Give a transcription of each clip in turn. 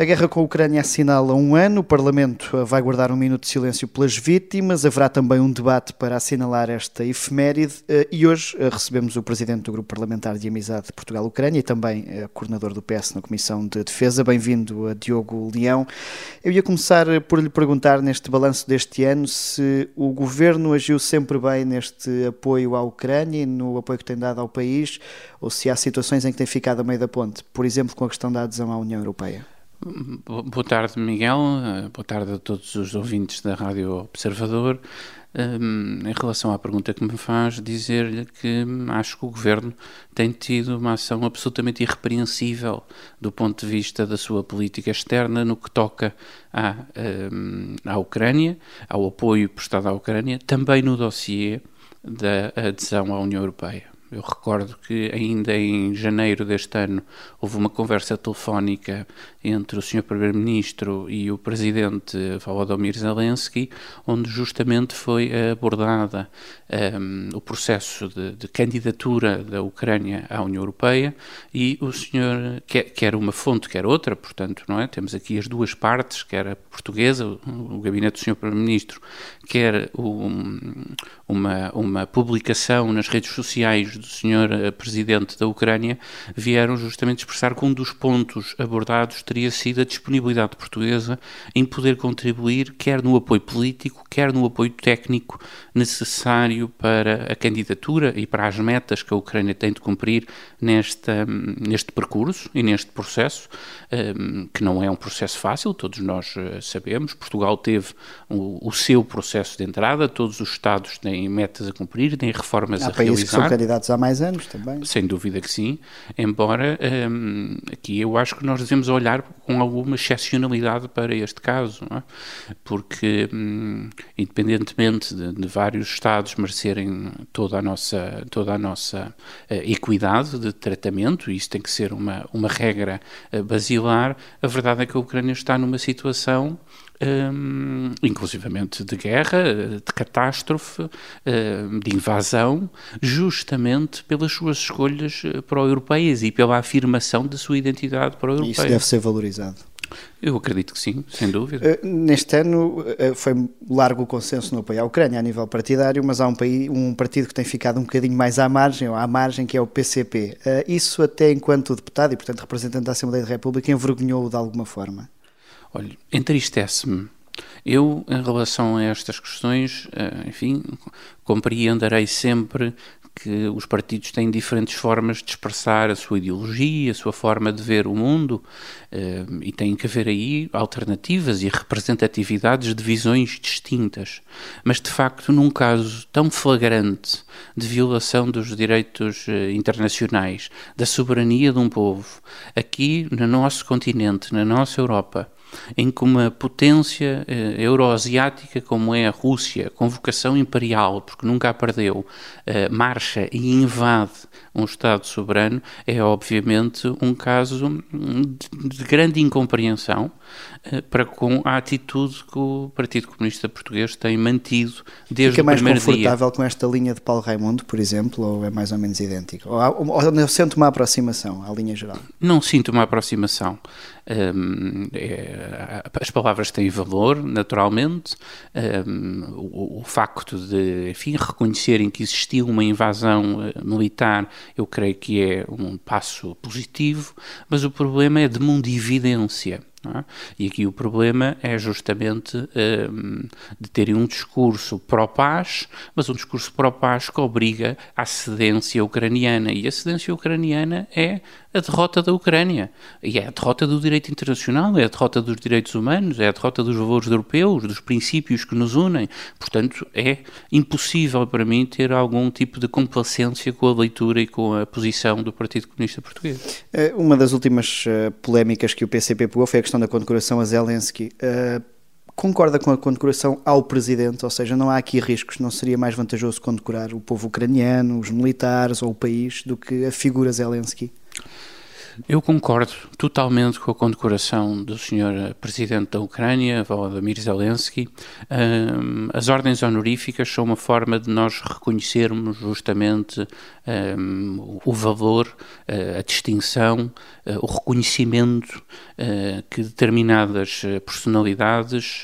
A guerra com a Ucrânia assinala um ano, o Parlamento vai guardar um minuto de silêncio pelas vítimas, haverá também um debate para assinalar esta efeméride eh, e hoje eh, recebemos o Presidente do Grupo Parlamentar de Amizade Portugal-Ucrânia e também eh, Coordenador do PS na Comissão de Defesa. Bem-vindo Diogo Leão. Eu ia começar por lhe perguntar neste balanço deste ano se o Governo agiu sempre bem neste apoio à Ucrânia e no apoio que tem dado ao país ou se há situações em que tem ficado a meio da ponte, por exemplo com a questão da adesão à União Europeia. Boa tarde, Miguel. Boa tarde a todos os ouvintes da Rádio Observador. Um, em relação à pergunta que me faz, dizer-lhe que acho que o governo tem tido uma ação absolutamente irrepreensível do ponto de vista da sua política externa no que toca à, um, à Ucrânia, ao apoio prestado à Ucrânia, também no dossiê da adesão à União Europeia. Eu recordo que ainda em janeiro deste ano houve uma conversa telefónica entre o Sr. Primeiro-Ministro e o Presidente Volodymyr Zelensky, onde justamente foi abordada um, o processo de, de, candidatura da Ucrânia à União Europeia e o senhor, quer, quer uma fonte, quer outra, portanto, não é? Temos aqui as duas partes, quer a portuguesa, o gabinete do Sr. Primeiro-Ministro, quer um, uma, uma publicação nas redes sociais do senhor eh, presidente da Ucrânia vieram justamente expressar que um dos pontos abordados teria sido a disponibilidade portuguesa em poder contribuir quer no apoio político, quer no apoio técnico necessário para a candidatura e para as metas que a Ucrânia tem de cumprir nesta, neste percurso e neste processo, ehm, que não é um processo fácil, todos nós eh, sabemos. Portugal teve o, o seu processo de entrada, todos os Estados têm metas a cumprir, têm reformas Há a realizar. que são candidatos há mais anos também. Sem dúvida que sim, embora um, aqui eu acho que nós devemos olhar com alguma excepcionalidade para este caso, é? porque um, independentemente de, de, vários Estados merecerem toda a nossa, toda a nossa uh, equidade de tratamento, e isso tem que ser uma, uma regra uh, basilar, a verdade é que a Ucrânia está numa situação um, inclusivamente de guerra, de catástrofe, um, de invasão, justamente pelas suas escolhas eh, pró-europeias e pela afirmação da sua identidade pró-europeia. Isso deve ser valorizado. Eu acredito que sim, sem dúvida. Uh, neste ano uh, foi largo o consenso no apoio à Ucrânia a nível partidário, mas há um, país, um partido que tem ficado um bocadinho mais à margem, ou à margem, que é o PCP. Uh, isso até enquanto deputado e, portanto, representante da Assembleia da República, envergonhou-o de alguma forma? Olha, entristece-me. Eu, em relação a estas questões, eh, enfim, compreenderei sempre que os partidos têm diferentes formas de expressar a sua ideologia, a sua forma de ver o mundo, eh, e tem que haver aí alternativas e representatividades de visões distintas. Mas, de facto, num caso tão flagrante de violação dos direitos eh, internacionais, da soberania de um povo, aqui no nosso continente, na nossa Europa, em que uma potência eh, euroasiática como é a Rússia, com vocação imperial, porque nunca a perdeu, eh, marcha e invade um Estado soberano, é obviamente um caso de, de grande incompreensão para com a atitude que o Partido Comunista Português tem mantido desde Fica o primeiro dia. mais confortável com esta linha de Paulo Raimundo, por exemplo, ou é mais ou menos idêntico? Ou, ou, ou sinto uma aproximação à linha geral? Não sinto uma aproximação. Um, é, as palavras têm valor, naturalmente. Um, o, o, facto de, enfim, reconhecerem que existiu uma invasão uh, militar, eu creio que é um passo positivo, mas o problema é de mundividência. É? E aqui o problema é justamente um, de terem um discurso pró-paz, mas um discurso pró-paz que obriga à cedência ucraniana. E a cedência ucraniana é a derrota da Ucrânia. E é a derrota do direito internacional, é a derrota dos direitos humanos, é a derrota dos valores europeus, dos princípios que nos unem. Portanto, é impossível para mim ter algum tipo de complacência com a leitura e com a posição do Partido Comunista Português. Eh, uma das últimas uh, polémicas que o PCP pegou foi a questão da condecoração a Zelensky. Uh, concorda com a condecoração ao presidente, ou seja, não há aqui riscos, não seria mais vantajoso condecorar o povo ucraniano, os militares ou o país do que a figura Zelensky? Eu concordo totalmente com a condecoração do Sr. Presidente da Ucrânia, Volodymyr Zelensky. Um, as ordens honoríficas são uma forma de nós reconhecermos justamente um, o valor, uh, a distinção, uh, o reconhecimento uh, que determinadas personalidades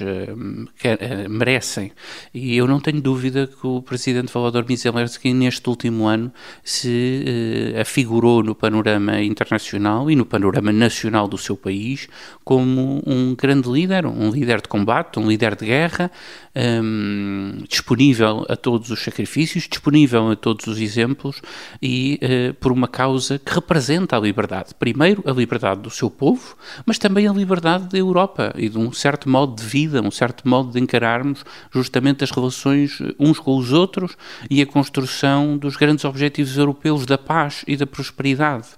merecem. E eu não tenho dúvida que o Presidente Volodymyr Zelensky, neste último ano, se afigurou no panorama internacional internacional e no panorama nacional do seu país como um grande líder, um líder de combate, um líder de guerra, um, disponível a todos os sacrifícios, disponível a todos os exemplos e uh, por uma causa que representa a liberdade. Primeiro, a liberdade do seu povo, mas também a liberdade da Europa e de um certo modo de vida, um certo modo de encararmos justamente as relações uns com os outros e a construção dos grandes objetivos europeus da paz e da prosperidade.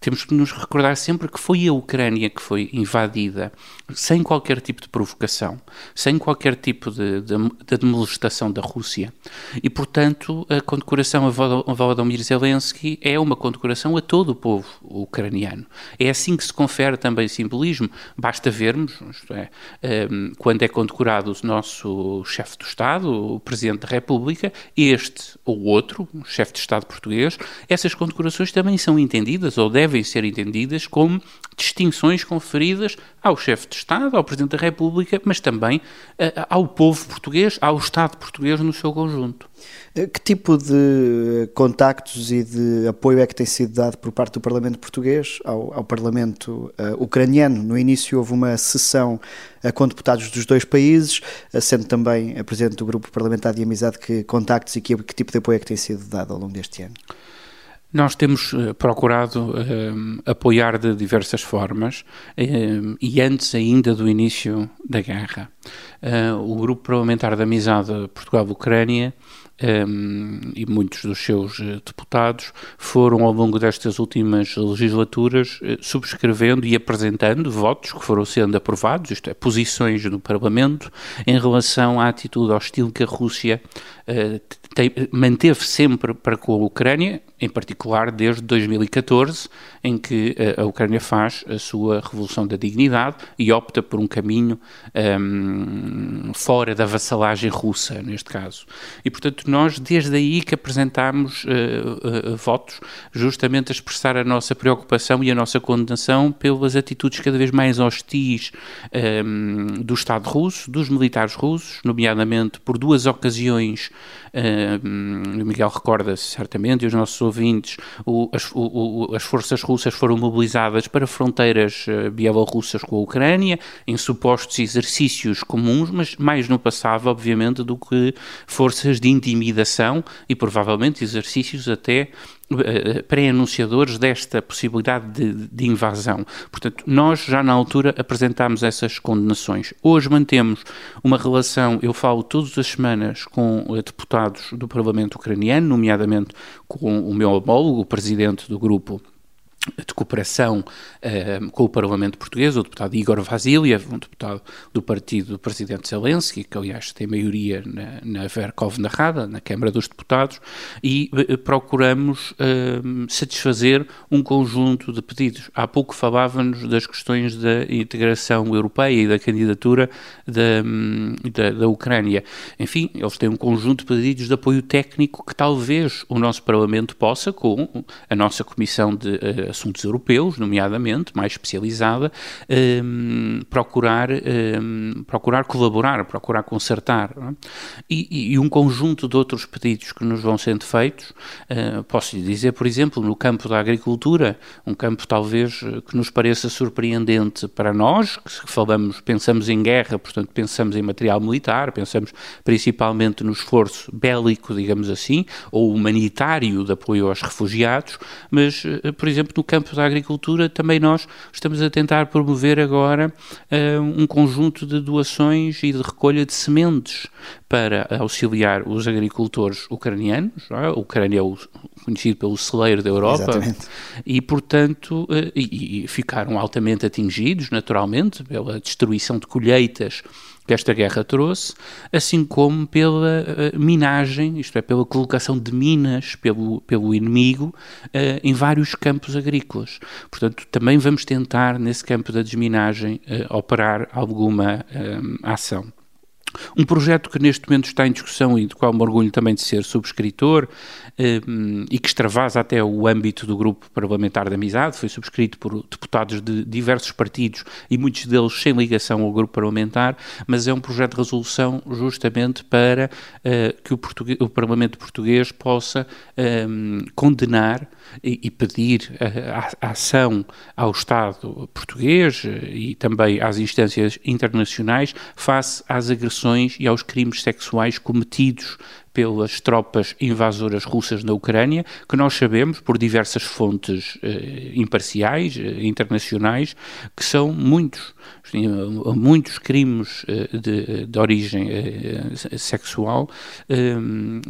Temos que nos recordar sempre que foi a Ucrânia que foi invadida sem qualquer tipo de provocação, sem qualquer tipo de, de, de molestação da Rússia. E, portanto, a condecoração a Volodymyr Zelensky é uma condecoração a todo o povo ucraniano. É assim que se confere também simbolismo. Basta vermos, é, um, quando é condecorado o nosso chefe do Estado, o Presidente da República, este ou outro, o chefe de Estado português, essas condecorações também são entendidas ou devem ser entendidas como distinções conferidas ao chefe de Estado, ao Presidente da República, mas também uh, ao povo português, ao Estado português no seu conjunto. Eh, que tipo de contactos e de apoio é que tem sido dado por parte do Parlamento português ao, ao Parlamento uh, ucraniano? No início houve uma sessão uh, com deputados dos dois países, uh, sendo também a Presidente do Grupo Parlamentar de Amizade, que contactos e que, que tipo de apoio é que tem sido dado ao longo deste ano? Nós temos uh, procurado uh, apoiar de diversas formas uh, e antes ainda do início da guerra. o Grupo Parlamentar de Amizade Portugal-Ucrânia e muitos dos seus deputados foram ao longo destas últimas legislaturas subscrevendo e apresentando votos que foram sendo aprovados, isto é, posições no Parlamento, em relação à atitude hostil que a Rússia manteve sempre para com a Ucrânia, em particular desde 2014, em que uh, a Ucrânia faz a sua revolução da dignidade e opta por um caminho um, fora da vassalagem russa, neste caso. E, portanto, nós desde aí que apresentámos uh, uh, votos justamente a expressar a nossa preocupação e a nossa condenação pelas atitudes cada vez mais hostis um, do Estado russo, dos militares russos, nomeadamente por duas ocasiões o Miguel recorda-se certamente, e os nossos ouvintes, o, as, o, as, forças russas foram mobilizadas para fronteiras uh, bielorrussas com a Ucrânia, em supostos exercícios comuns, mas mais no passado, obviamente, do que forças de intimidação e provavelmente exercícios até eh, pré-anunciadores desta possibilidade de, de, invasão. Portanto, nós já na altura apresentámos essas condenações. Hoje mantemos uma relação, eu falo todas as semanas com deputados do Parlamento ucraniano, nomeadamente com o meu homólogo, o presidente do grupo de cooperação uh, com o Parlamento Português, o deputado Igor Vasiliev, um deputado do partido do presidente Zelensky, que aliás tem maioria na, na Verkhovna Rada, na Câmara dos Deputados, e uh, procuramos uh, satisfazer um conjunto de pedidos. Há pouco falávamos das questões da integração europeia e da candidatura da, da, da Ucrânia. Enfim, eles têm um conjunto de pedidos de apoio técnico que talvez o nosso Parlamento possa, com a nossa Comissão de assuntos europeus, nomeadamente, mais especializada, um, procurar, um, procurar colaborar, procurar consertar. É? E, e, um conjunto de outros pedidos que nos vão sendo feitos, uh, posso lhe dizer, por exemplo, no campo da agricultura, um campo talvez que nos pareça surpreendente para nós, que falamos, pensamos em guerra, portanto pensamos em material militar, pensamos principalmente no esforço bélico, digamos assim, ou humanitário de apoio aos refugiados, mas, uh, por exemplo, campo da agricultura, também nós estamos a tentar promover agora uh, um conjunto de doações e de recolha de sementes para auxiliar os agricultores ucranianos. É? A Ucrânia é o, conhecido pelo celeiro da Europa Exatamente. e, portanto, uh, e, e ficaram altamente atingidos, naturalmente, pela destruição de colheitas que esta guerra trouxe, assim como pela uh, minagem, isto é, pela colocação de minas pelo, pelo inimigo uh, em vários campos agrícolas. Portanto, também vamos tentar, nesse campo da desminagem, uh, operar alguma ação. Um projeto que neste momento está em discussão e do qual me orgulho também de ser subscritor e que extravasa até o âmbito do grupo parlamentar de amizade, foi subscrito por deputados de diversos partidos e muitos deles sem ligação ao grupo parlamentar, mas é um projeto de resolução justamente para uh, que o, o, Parlamento português possa um, condenar e, e pedir a, a, ação ao Estado português e também às instâncias internacionais face às agressões e aos crimes sexuais cometidos pelas tropas invasoras russas na Ucrânia, que nós sabemos, por diversas fontes eh, imparciais, eh, internacionais, que são muitos, muitos crimes eh, de, de, origem eh, sexual eh,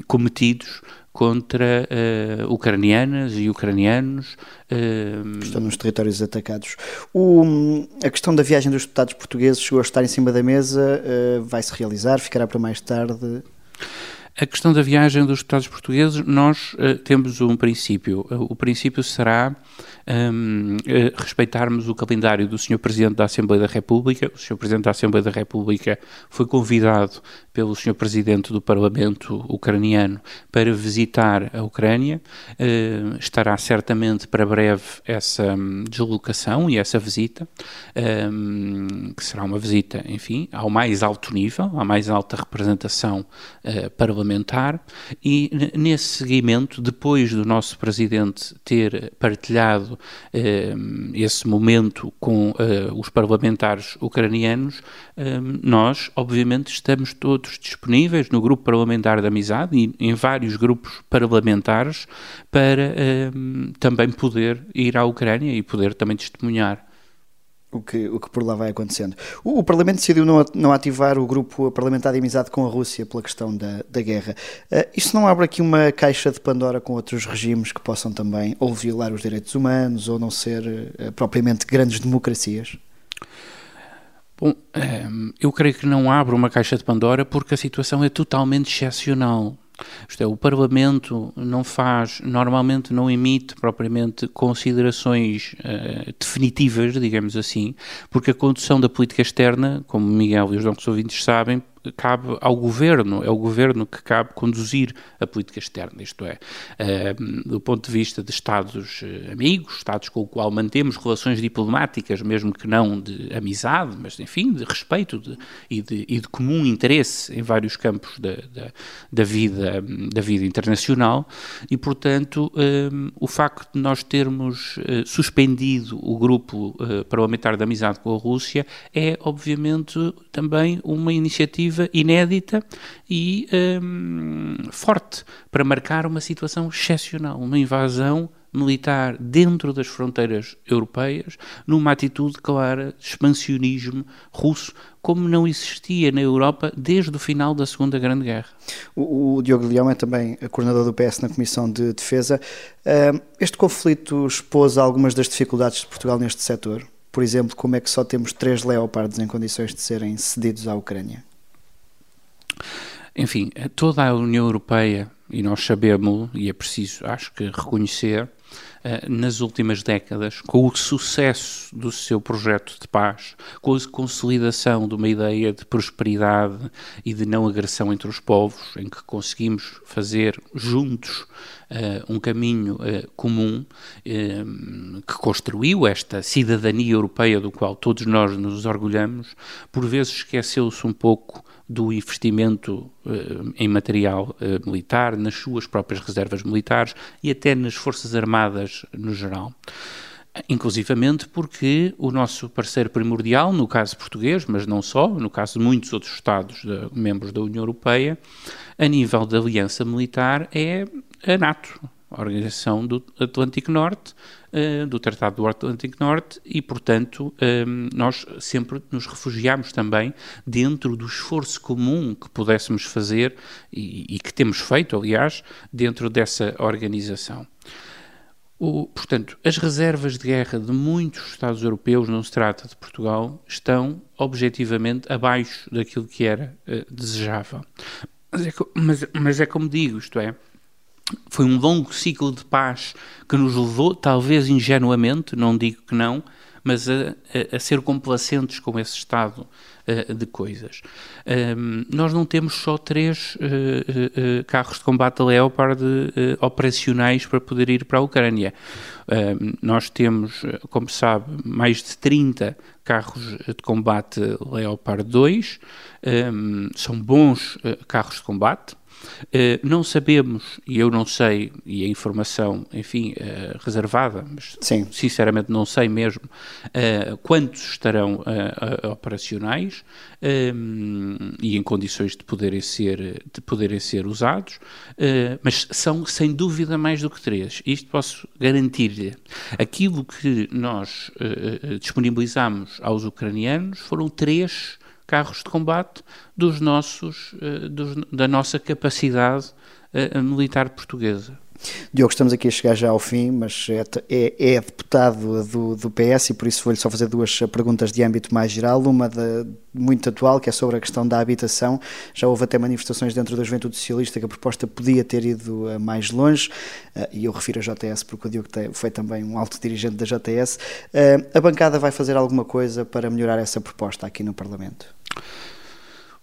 cometidos contra uh, ucranianas e ucranianos. Uh, Estão nos territórios atacados. O, a questão da viagem dos deputados portugueses chegou a estar em cima da mesa, uh, vai-se realizar, ficará para mais tarde? A questão da viagem dos deputados portugueses, nós temos um princípio. O princípio será um, uh, respeitarmos o calendário do Sr. Presidente da Assembleia da República. O Sr. Presidente da Assembleia da República foi convidado pelo Sr. Presidente do Parlamento ucraniano para visitar a Ucrânia. estará certamente para breve essa um, deslocação e essa visita, um, que será uma visita, enfim, ao mais alto nível, à mais alta representação parlamentar parlamentar e nesse seguimento, depois do nosso presidente ter partilhado eh, esse momento com eh, os parlamentares ucranianos, eh, nós, obviamente, estamos todos disponíveis no grupo parlamentar de amizade e em vários grupos parlamentares para eh, também poder ir à Ucrânia e poder também testemunhar o que, o que por lá vai acontecendo. O, o Parlamento decidiu não, não, ativar o grupo parlamentar de amizade com a Rússia pela questão da, da guerra. Uh, isso não abre aqui uma caixa de Pandora com outros regimes que possam também ou violar os direitos humanos ou não ser uh, propriamente grandes democracias? Bom, eh, eu creio que não abre uma caixa de Pandora porque a situação é totalmente excepcional. Isto é, o Parlamento não faz, normalmente não emite propriamente considerações uh, definitivas, digamos assim, porque a condução da política externa, como Miguel e os nossos ouvintes sabem, cabe ao governo, é o governo que cabe conduzir a política externa, isto é, uh, do ponto de vista de Estados uh, amigos, Estados com o qual mantemos relações diplomáticas, mesmo que não de amizade, mas enfim, de respeito de, e, de, e, de, comum interesse em vários campos da, da, da vida, da vida internacional, e portanto uh, o facto de nós termos eh, suspendido o grupo parlamentar de amizade com a Rússia é obviamente também uma iniciativa inédita e um, forte para marcar uma situação excepcional, uma invasão militar dentro das fronteiras europeias, numa atitude clara de expansionismo russo, como não existia na Europa desde o final da Segunda Grande Guerra. O, o Diogo Leão é também coordenador do PS na Comissão de Defesa. Hum, este conflito expôs algumas das dificuldades de Portugal neste setor? Por exemplo, como é que só temos três leopardos em condições de serem cedidos à Ucrânia? Enfim, toda a União Europeia, e nós sabemos, e é preciso, acho que, reconhecer, eh, nas últimas décadas, com o sucesso do seu projeto de paz, com a consolidação de uma ideia de prosperidade e de não agressão entre os povos, em que conseguimos fazer juntos Uh, um caminho uh, comum uh, que construiu esta cidadania europeia do qual todos nós nos orgulhamos, por vezes esqueceu-se um pouco do investimento em material militar, nas suas próprias reservas militares e até nas Forças Armadas no geral. Inclusivamente porque o nosso parceiro primordial, no caso português, mas não só, no caso de muitos outros Estados de, membros da União Europeia, a nível da aliança militar é a NATO, a Organização do Atlântico Norte, uh, do Tratado do Atlântico Norte, e, portanto, um, nós sempre nos refugiamos também dentro do esforço comum que pudéssemos fazer e, que temos feito, aliás, dentro dessa organização. O, portanto, as reservas de guerra de muitos Estados europeus, não se trata de Portugal, estão objetivamente abaixo daquilo que era uh, desejável. Mas é, mas, mas é como digo, isto é, foi um longo ciclo de paz que nos levou, talvez ingenuamente, não digo que não, mas a, a, a ser complacentes com esse estado uh, de coisas. Um, nós não temos só três uh, uh, carros de combate Leopard operacionais para poder ir para a Ucrânia. Um, nós temos, como sabe, mais de 30 carros de combate Leopard 2, um, são bons carros de combate. Uh, não sabemos, e eu não sei, e a informação, enfim, uh, reservada, mas Sim. sinceramente não sei mesmo, uh, quantos estarão operacionais e em condições de poderem ser, de poderem ser usados, mas são sem dúvida mais do que três. Isto posso garantir-lhe. Aquilo que nós disponibilizamos aos ucranianos foram três carros de combate dos nossos, eh, dos, da nossa capacidade eh, militar portuguesa. Diogo, estamos aqui a chegar já ao fim, mas é, é, é deputado do, do, PS e por isso vou-lhe só fazer duas perguntas de âmbito mais geral. Uma de, muito atual, que é sobre a questão da habitação. Já houve até manifestações dentro da Juventude Socialista que a proposta podia ter ido uh, mais longe, uh, e eu refiro a JS porque o Diogo foi também um alto dirigente da. Uh, a bancada vai fazer alguma coisa para melhorar essa proposta aqui no Parlamento?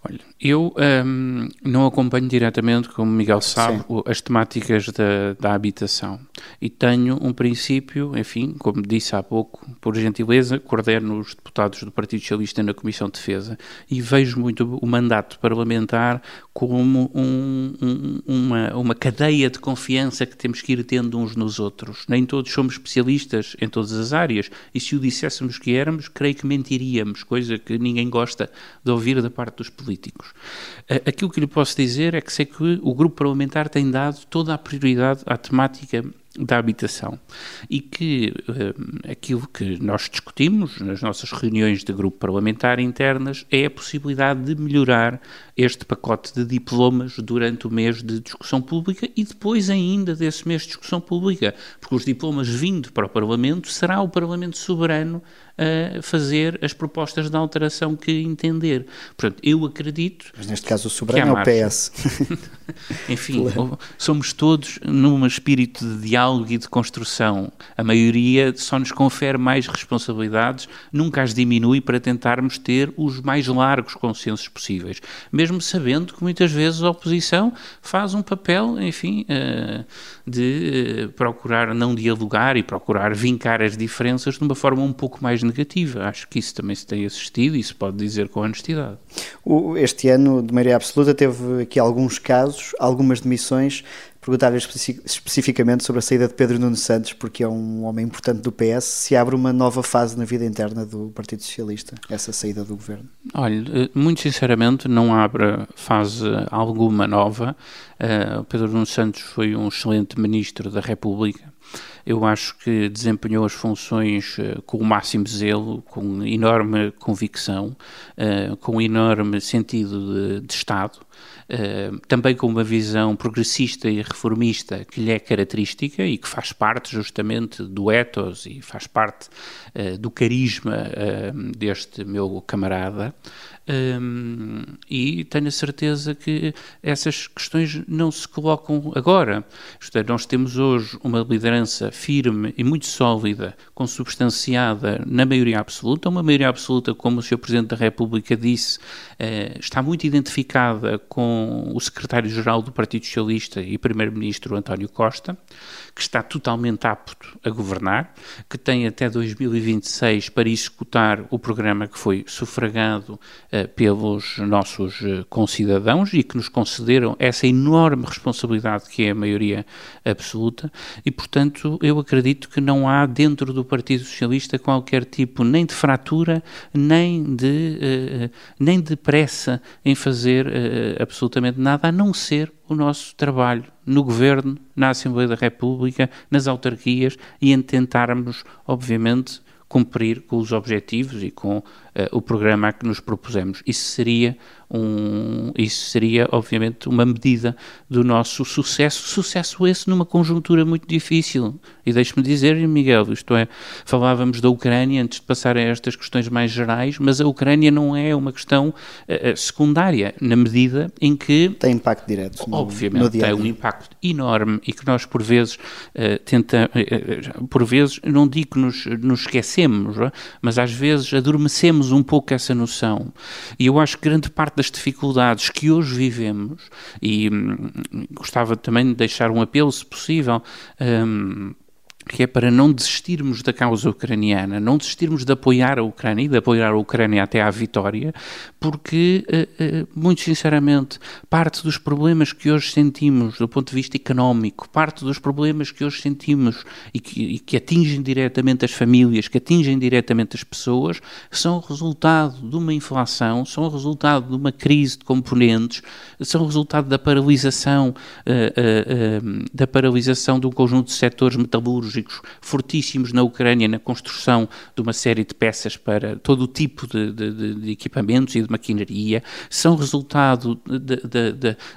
Olha, eu um, não acompanho diretamente, como Miguel sabe, Sim. as temáticas da, da, habitação e tenho um princípio, enfim, como disse há pouco, por gentileza, coordeno os deputados do Partido Socialista na Comissão de Defesa e vejo muito o mandato parlamentar como um, um, uma, uma cadeia de confiança que temos que ir tendo uns nos outros. Nem todos somos especialistas em todas as áreas e se o disséssemos que éramos, creio que mentiríamos, coisa que ninguém gosta de ouvir da parte dos políticos políticos. Aquilo que lhe posso dizer é que sei que o grupo parlamentar tem dado toda a prioridade à temática da habitação. E que uh, aquilo que nós discutimos nas nossas reuniões de grupo parlamentar internas é a possibilidade de melhorar este pacote de diplomas durante o mês de discussão pública e depois ainda desse mês de discussão pública, porque os diplomas vindo para o Parlamento será o Parlamento soberano a fazer as propostas de alteração que entender. Portanto, eu acredito. Mas neste caso o soberano é o PS. Enfim, somos todos num espírito de diálogo e de construção. A maioria só nos confere mais responsabilidades, nunca as diminui para tentarmos ter os mais largos consensos possíveis. Mesmo sabendo que muitas vezes a oposição faz um papel, enfim, eh, de eh, procurar não dialogar e procurar vincar as diferenças de uma forma um pouco mais negativa. Acho que isso também se tem assistido e se pode dizer com honestidade. Este ano, de maioria absoluta, teve aqui alguns casos, algumas demissões. Perguntava especificamente sobre a saída de Pedro Nuno Santos, porque é um homem importante do PS. Se abre uma nova fase na vida interna do Partido Socialista, essa saída do governo? Olha, eh, muito sinceramente, não abre fase alguma nova. Uh, Pedro Nuno Santos foi um excelente ministro da República eu acho que desempenhou as funções uh, com o máximo zelo, com enorme convicção, com enorme sentido de, de Estado, também com uma visão progressista e reformista que lhe é característica e que faz parte justamente do ethos e faz parte do carisma deste meu camarada. Um, e tenho a certeza que essas questões não se colocam agora. Isto é, nós temos hoje uma liderança firme e muito sólida, consubstanciada na maioria absoluta, uma maioria absoluta, como o Sr. Presidente da República disse, uh, está muito identificada com o Secretário-Geral do Partido Socialista e Primeiro-Ministro António Costa, que está totalmente apto a governar, que tem até 2026 para executar o programa que foi sufragado pelos nossos uh, concidadãos e que nos concederam essa enorme responsabilidade que é a maioria absoluta. E, portanto, eu acredito que não há dentro do Partido Socialista qualquer tipo nem de fratura, nem de, uh, nem de pressa em fazer absolutamente nada, a não ser o nosso trabalho no Governo, na Assembleia da República, nas autarquias e em tentarmos, obviamente, cumprir com os objetivos e com o programa que nos propusemos. Isso seria um, isso seria, obviamente, uma medida do nosso sucesso, sucesso esse numa conjuntura muito difícil. E deixe-me dizer, Miguel, isto é, falávamos da Ucrânia antes de passar a estas questões mais gerais, mas a Ucrânia não é uma questão uh, secundária, na medida em que... Tem impacto direto no, Obviamente, no dia tem um impacto enorme e que nós, por vezes, uh, tenta, uh, por vezes, não digo que nos, nos esquecemos, mas às vezes adormecemos um pouco essa noção. E eu acho que grande parte das dificuldades que hoje vivemos, e hum, gostava também de deixar um apelo, se possível, hum, que é para não desistirmos da causa ucraniana, não desistirmos de apoiar a Ucrânia e de apoiar a Ucrânia até à vitória, porque, eh, eh, muito sinceramente, parte dos problemas que hoje sentimos do ponto de vista económico, parte dos problemas que hoje sentimos e que, e que atingem diretamente as famílias, que atingem diretamente as pessoas, são resultado de uma inflação, são resultado de uma crise de componentes, são resultado da paralisação, uh, da paralisação de um conjunto de setores metalúrgicos tecnológicos fortíssimos na Ucrânia na construção de uma série de peças para todo o tipo de, de, de equipamentos e de maquinaria, são resultado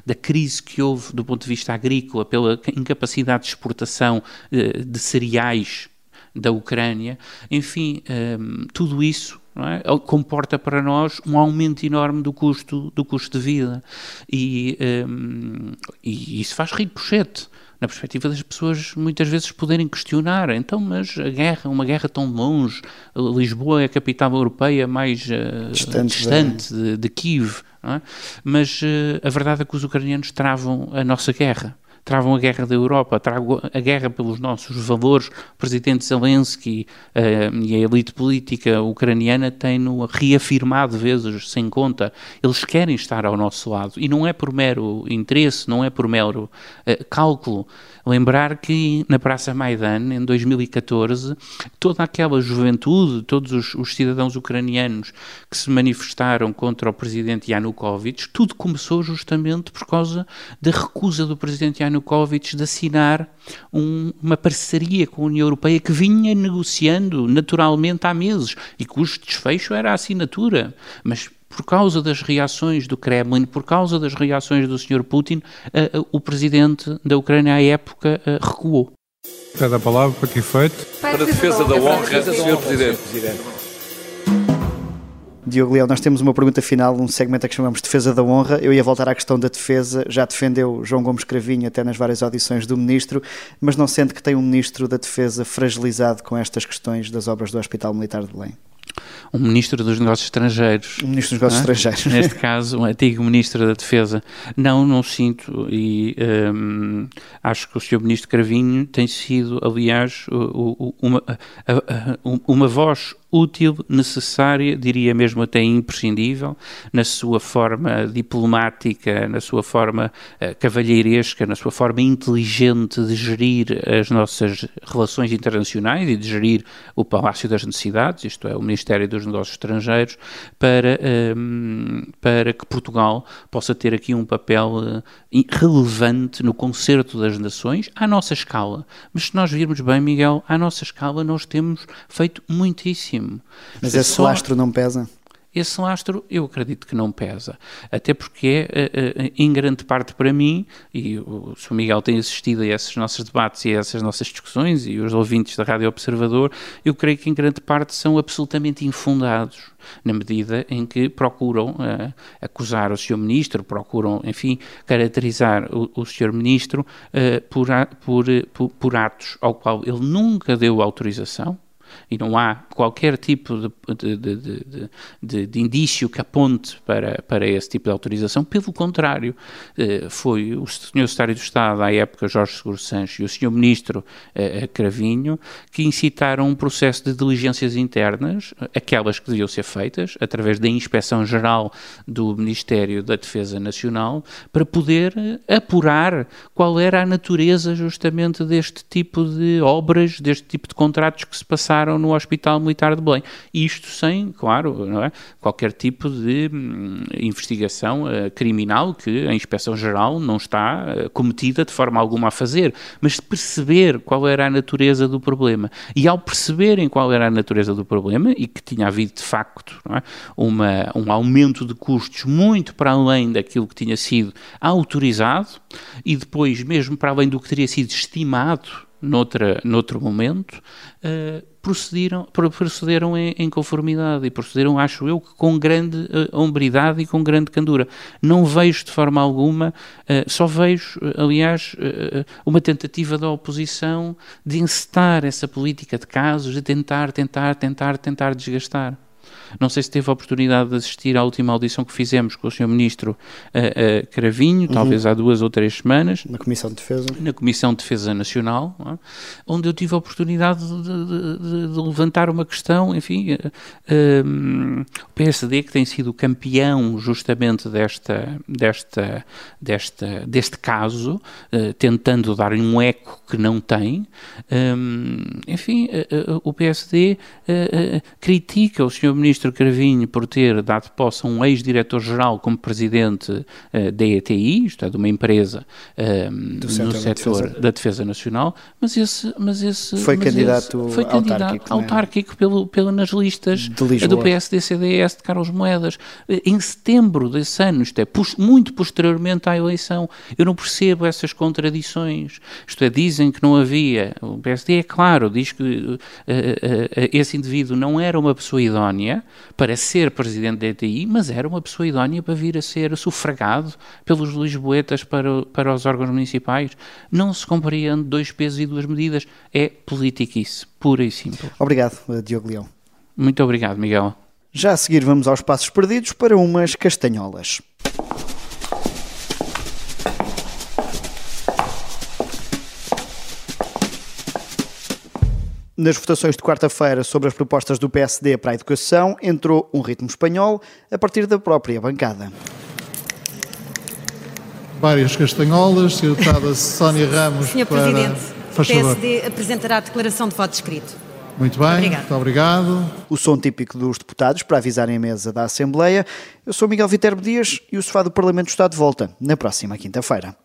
da crise que houve do ponto de vista agrícola, pela incapacidade de exportação eh, de cereais da Ucrânia, enfim, um, tudo isso é? comporta para nós um aumento enorme do custo, do custo de vida e, um, e isso faz ricochete na perspectiva das pessoas muitas vezes poderem questionar, então, mas a guerra, uma guerra tão longe, Lisboa é a capital europeia mais uh, distante, distante de, de Kiev, é? mas uh, a verdade é que os ucranianos travam a nossa guerra travam a guerra da Europa, travam a guerra pelos nossos valores. O presidente Zelensky uh, e a elite política ucraniana têm-no reafirmado vezes sem conta. Eles querem estar ao nosso lado e não é por mero interesse, não é por mero uh, cálculo. Lembrar que na Praça Maidan, em 2014, toda aquela juventude, todos os, os cidadãos ucranianos que se manifestaram contra o presidente Yanukovych, tudo começou justamente por causa da recusa do presidente Yanukovych de assinar um, uma parceria com a União Europeia que vinha negociando naturalmente há meses e cujo desfecho era a assinatura. Mas por causa das reações do Kremlin, por causa das reações do Sr. Putin, uh, uh, o presidente da Ucrânia à época uh, recuou. Pede a palavra para que efeito? Para a defesa da honra, Sr. Presidente. Diogo Leão, nós temos uma pergunta final, um segmento a que chamamos Defesa da Honra. Eu ia voltar à questão da defesa, já defendeu João Gomes Cravinho até nas várias audições do Ministro, mas não sente que tem um Ministro da Defesa fragilizado com estas questões das obras do Hospital Militar de Belém? Um ministro dos negócios estrangeiros. Um ministro dos negócios é? estrangeiros. Neste caso, um antigo ministro da Defesa. Não, não sinto e um, acho que o senhor ministro Cravinho tem sido, aliás, uma, uma voz útil, necessária, diria mesmo até imprescindível, na sua forma diplomática, na sua forma uh, cavalheiresca, na sua forma inteligente de gerir as nossas relações internacionais e de gerir o Palácio das Necessidades, isto é, o Ministério dos Negócios Estrangeiros, para, ehm, para que Portugal possa ter aqui um papel uh, relevante no concerto das nações à nossa escala. Mas se nós virmos bem, Miguel, à nossa escala nós temos feito muitíssimo mas esse só... lastro não pesa? Esse lastro eu acredito que não pesa, até porque é, é, é em grande parte para mim, e o Sr. Miguel tem assistido a esses nossos debates e a essas nossas discussões, e os ouvintes da Rádio Observador, eu creio que em grande parte são absolutamente infundados, na medida em que procuram uh, acusar o Sr. Ministro, procuram, enfim, caracterizar o, o Sr. Ministro uh, por, por, por, por atos ao qual ele nunca deu autorização, e não há qualquer tipo de, de, de, de, indício que aponte para, para esse tipo de autorização, pelo contrário, eh, foi o Sr. Secretário de Estado, à época, Jorge Seguro Sanches, e o Sr. Ministro eh, Cravinho, que incitaram um processo de diligências internas, aquelas que deviam ser feitas, através da Inspeção Geral do Ministério da Defesa Nacional, para poder eh, apurar qual era a natureza justamente deste tipo de obras, deste tipo de contratos que se passaram no Hospital Militar de Belém. Isto sem, claro, é? qualquer tipo de hum, investigação uh, criminal que a Inspeção-Geral não está uh, cometida de forma alguma a fazer, mas perceber qual era a natureza do problema. E ao perceberem qual era a natureza do problema e que tinha havido de facto é? Uma, um aumento de custos muito para além daquilo que tinha sido autorizado e depois mesmo para além do que teria sido estimado noutra, noutro momento, uh, procederam, procederam em, em, conformidade e procederam, acho eu, com grande uh, hombridade e com grande candura. Não vejo de forma alguma, uh, só vejo, aliás, uh, uma tentativa da oposição de encetar essa política de casos, de tentar, tentar, tentar, tentar desgastar. Não sei se teve a oportunidade de assistir à última audição que fizemos com o Sr. Ministro uh, uh, Cravinho, uhum. talvez há duas ou três semanas. Na Comissão de Defesa. Na Comissão de Defesa Nacional, é? onde eu tive a oportunidade de, de, de, levantar uma questão, enfim, uh, o PSD que tem sido campeão justamente desta, desta, desta, deste caso, tentando dar um eco que não tem, um, enfim, o PSD critica o Sr. Ministro ministro Cravinho por ter dado posse a um ex-diretor-geral como presidente uh, da ETI, isto é, de uma empresa uh, no setor da defesa. da defesa. Nacional, mas esse, mas esse foi mas candidato, esse foi candidato autárquico, é? autárquico pelo, pelo, nas listas do PSD-CDS de Carlos Moedas eh, em setembro desse ano, isto é, muito posteriormente à eleição. Eu não percebo essas contradições. Isto é, dizem que não havia. O PSD é claro, diz que uh, esse indivíduo não era uma pessoa idónea, para ser presidente da ETI, mas era uma pessoa idónea para vir a ser sufragado pelos lisboetas para, para os órgãos municipais. Não se compreende dois pesos e duas medidas. É politiquice, pura e simples. Obrigado, Diogo Leão. Muito obrigado, Miguel. Já a seguir vamos aos passos perdidos para umas castanholas. Nas votações de quarta-feira sobre as propostas do PSD para a educação, entrou um ritmo espanhol a partir da própria bancada. Várias castanholas. Deputada Sónia Ramos. Sr. Para... Presidente, o PSD apresentará a declaração de voto escrito. Muito bem, Obrigado. muito obrigado. O som típico dos deputados para avisarem a mesa da Assembleia. Eu sou Miguel Viterbo Dias e o Sofá do Parlamento está de volta na próxima quinta-feira.